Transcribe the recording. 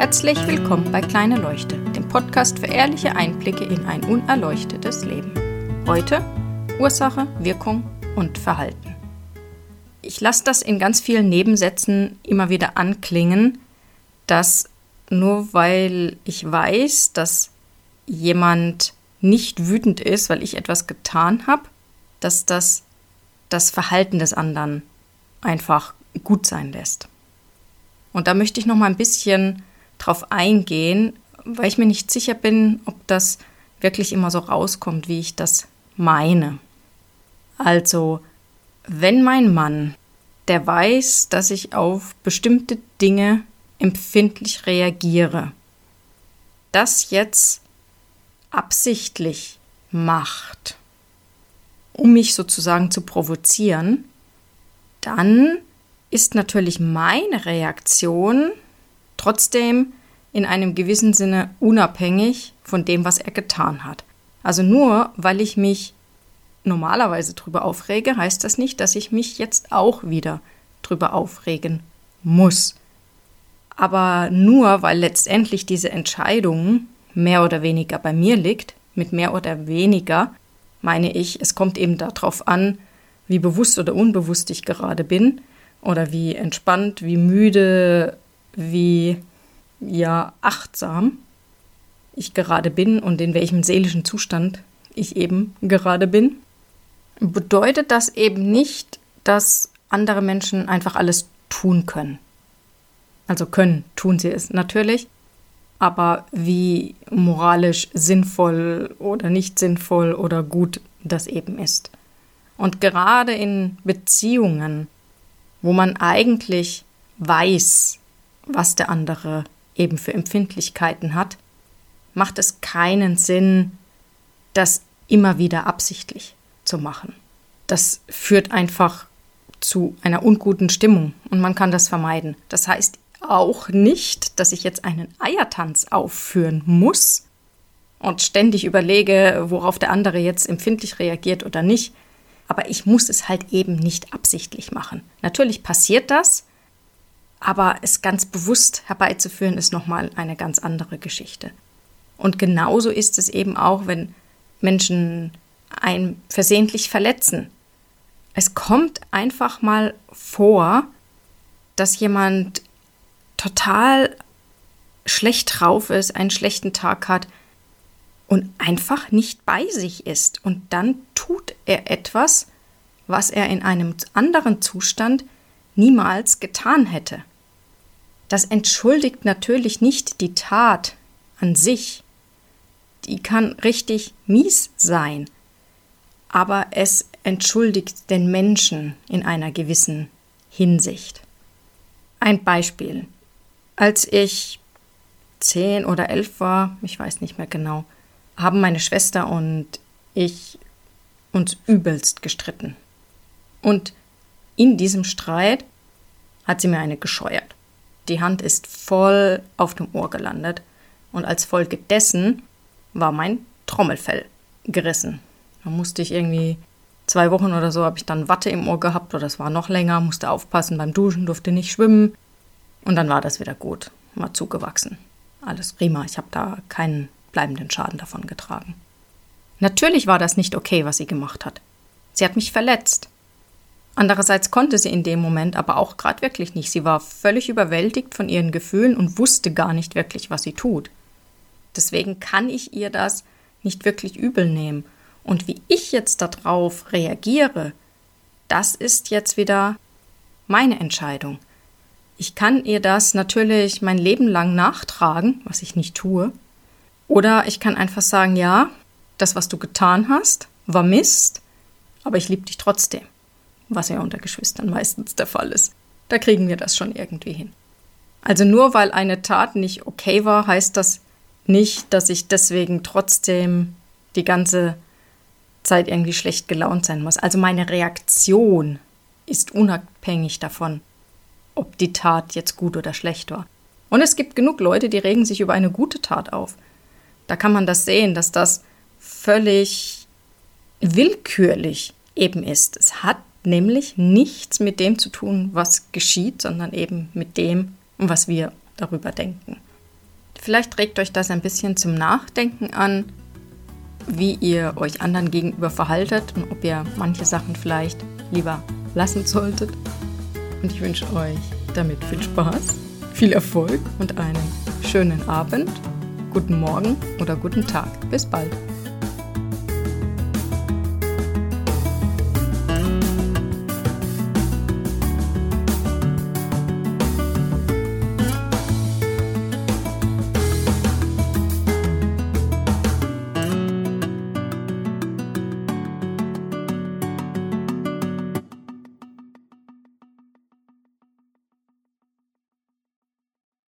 Herzlich willkommen bei Kleine Leuchte, dem Podcast für ehrliche Einblicke in ein unerleuchtetes Leben. Heute Ursache, Wirkung und Verhalten. Ich lasse das in ganz vielen Nebensätzen immer wieder anklingen, dass nur weil ich weiß, dass jemand nicht wütend ist, weil ich etwas getan habe, dass das das Verhalten des anderen einfach gut sein lässt. Und da möchte ich noch mal ein bisschen drauf eingehen, weil ich mir nicht sicher bin, ob das wirklich immer so rauskommt, wie ich das meine. Also, wenn mein Mann, der weiß, dass ich auf bestimmte Dinge empfindlich reagiere, das jetzt absichtlich macht, um mich sozusagen zu provozieren, dann ist natürlich meine Reaktion trotzdem in einem gewissen Sinne unabhängig von dem, was er getan hat. Also nur weil ich mich normalerweise drüber aufrege, heißt das nicht, dass ich mich jetzt auch wieder drüber aufregen muss. Aber nur weil letztendlich diese Entscheidung mehr oder weniger bei mir liegt, mit mehr oder weniger meine ich, es kommt eben darauf an, wie bewusst oder unbewusst ich gerade bin oder wie entspannt, wie müde, wie ja achtsam ich gerade bin und in welchem seelischen Zustand ich eben gerade bin, bedeutet das eben nicht, dass andere Menschen einfach alles tun können. Also können, tun sie es natürlich, aber wie moralisch sinnvoll oder nicht sinnvoll oder gut das eben ist. Und gerade in Beziehungen, wo man eigentlich weiß, was der andere eben für Empfindlichkeiten hat, macht es keinen Sinn, das immer wieder absichtlich zu machen. Das führt einfach zu einer unguten Stimmung und man kann das vermeiden. Das heißt auch nicht, dass ich jetzt einen Eiertanz aufführen muss und ständig überlege, worauf der andere jetzt empfindlich reagiert oder nicht. Aber ich muss es halt eben nicht absichtlich machen. Natürlich passiert das, aber es ganz bewusst herbeizuführen, ist nochmal eine ganz andere Geschichte. Und genauso ist es eben auch, wenn Menschen einen versehentlich verletzen. Es kommt einfach mal vor, dass jemand total schlecht drauf ist, einen schlechten Tag hat und einfach nicht bei sich ist. Und dann tut er etwas, was er in einem anderen Zustand niemals getan hätte. Das entschuldigt natürlich nicht die Tat an sich. Die kann richtig mies sein. Aber es entschuldigt den Menschen in einer gewissen Hinsicht. Ein Beispiel. Als ich zehn oder elf war, ich weiß nicht mehr genau, haben meine Schwester und ich uns übelst gestritten. Und in diesem Streit hat sie mir eine gescheuert. Die Hand ist voll auf dem Ohr gelandet und als Folge dessen war mein Trommelfell gerissen. Da musste ich irgendwie zwei Wochen oder so habe ich dann Watte im Ohr gehabt oder es war noch länger, musste aufpassen beim Duschen, durfte nicht schwimmen und dann war das wieder gut, war zugewachsen. Alles prima, ich habe da keinen bleibenden Schaden davon getragen. Natürlich war das nicht okay, was sie gemacht hat. Sie hat mich verletzt. Andererseits konnte sie in dem Moment aber auch gerade wirklich nicht. Sie war völlig überwältigt von ihren Gefühlen und wusste gar nicht wirklich, was sie tut. Deswegen kann ich ihr das nicht wirklich übel nehmen. Und wie ich jetzt darauf reagiere, das ist jetzt wieder meine Entscheidung. Ich kann ihr das natürlich mein Leben lang nachtragen, was ich nicht tue. Oder ich kann einfach sagen, ja, das, was du getan hast, war Mist, aber ich liebe dich trotzdem was ja unter Geschwistern meistens der Fall ist. Da kriegen wir das schon irgendwie hin. Also nur weil eine Tat nicht okay war, heißt das nicht, dass ich deswegen trotzdem die ganze Zeit irgendwie schlecht gelaunt sein muss. Also meine Reaktion ist unabhängig davon, ob die Tat jetzt gut oder schlecht war. Und es gibt genug Leute, die regen sich über eine gute Tat auf. Da kann man das sehen, dass das völlig willkürlich eben ist. Es hat nämlich nichts mit dem zu tun, was geschieht, sondern eben mit dem, was wir darüber denken. Vielleicht regt euch das ein bisschen zum Nachdenken an, wie ihr euch anderen gegenüber verhaltet und ob ihr manche Sachen vielleicht lieber lassen solltet. Und ich wünsche euch damit viel Spaß, viel Erfolg und einen schönen Abend, guten Morgen oder guten Tag. Bis bald.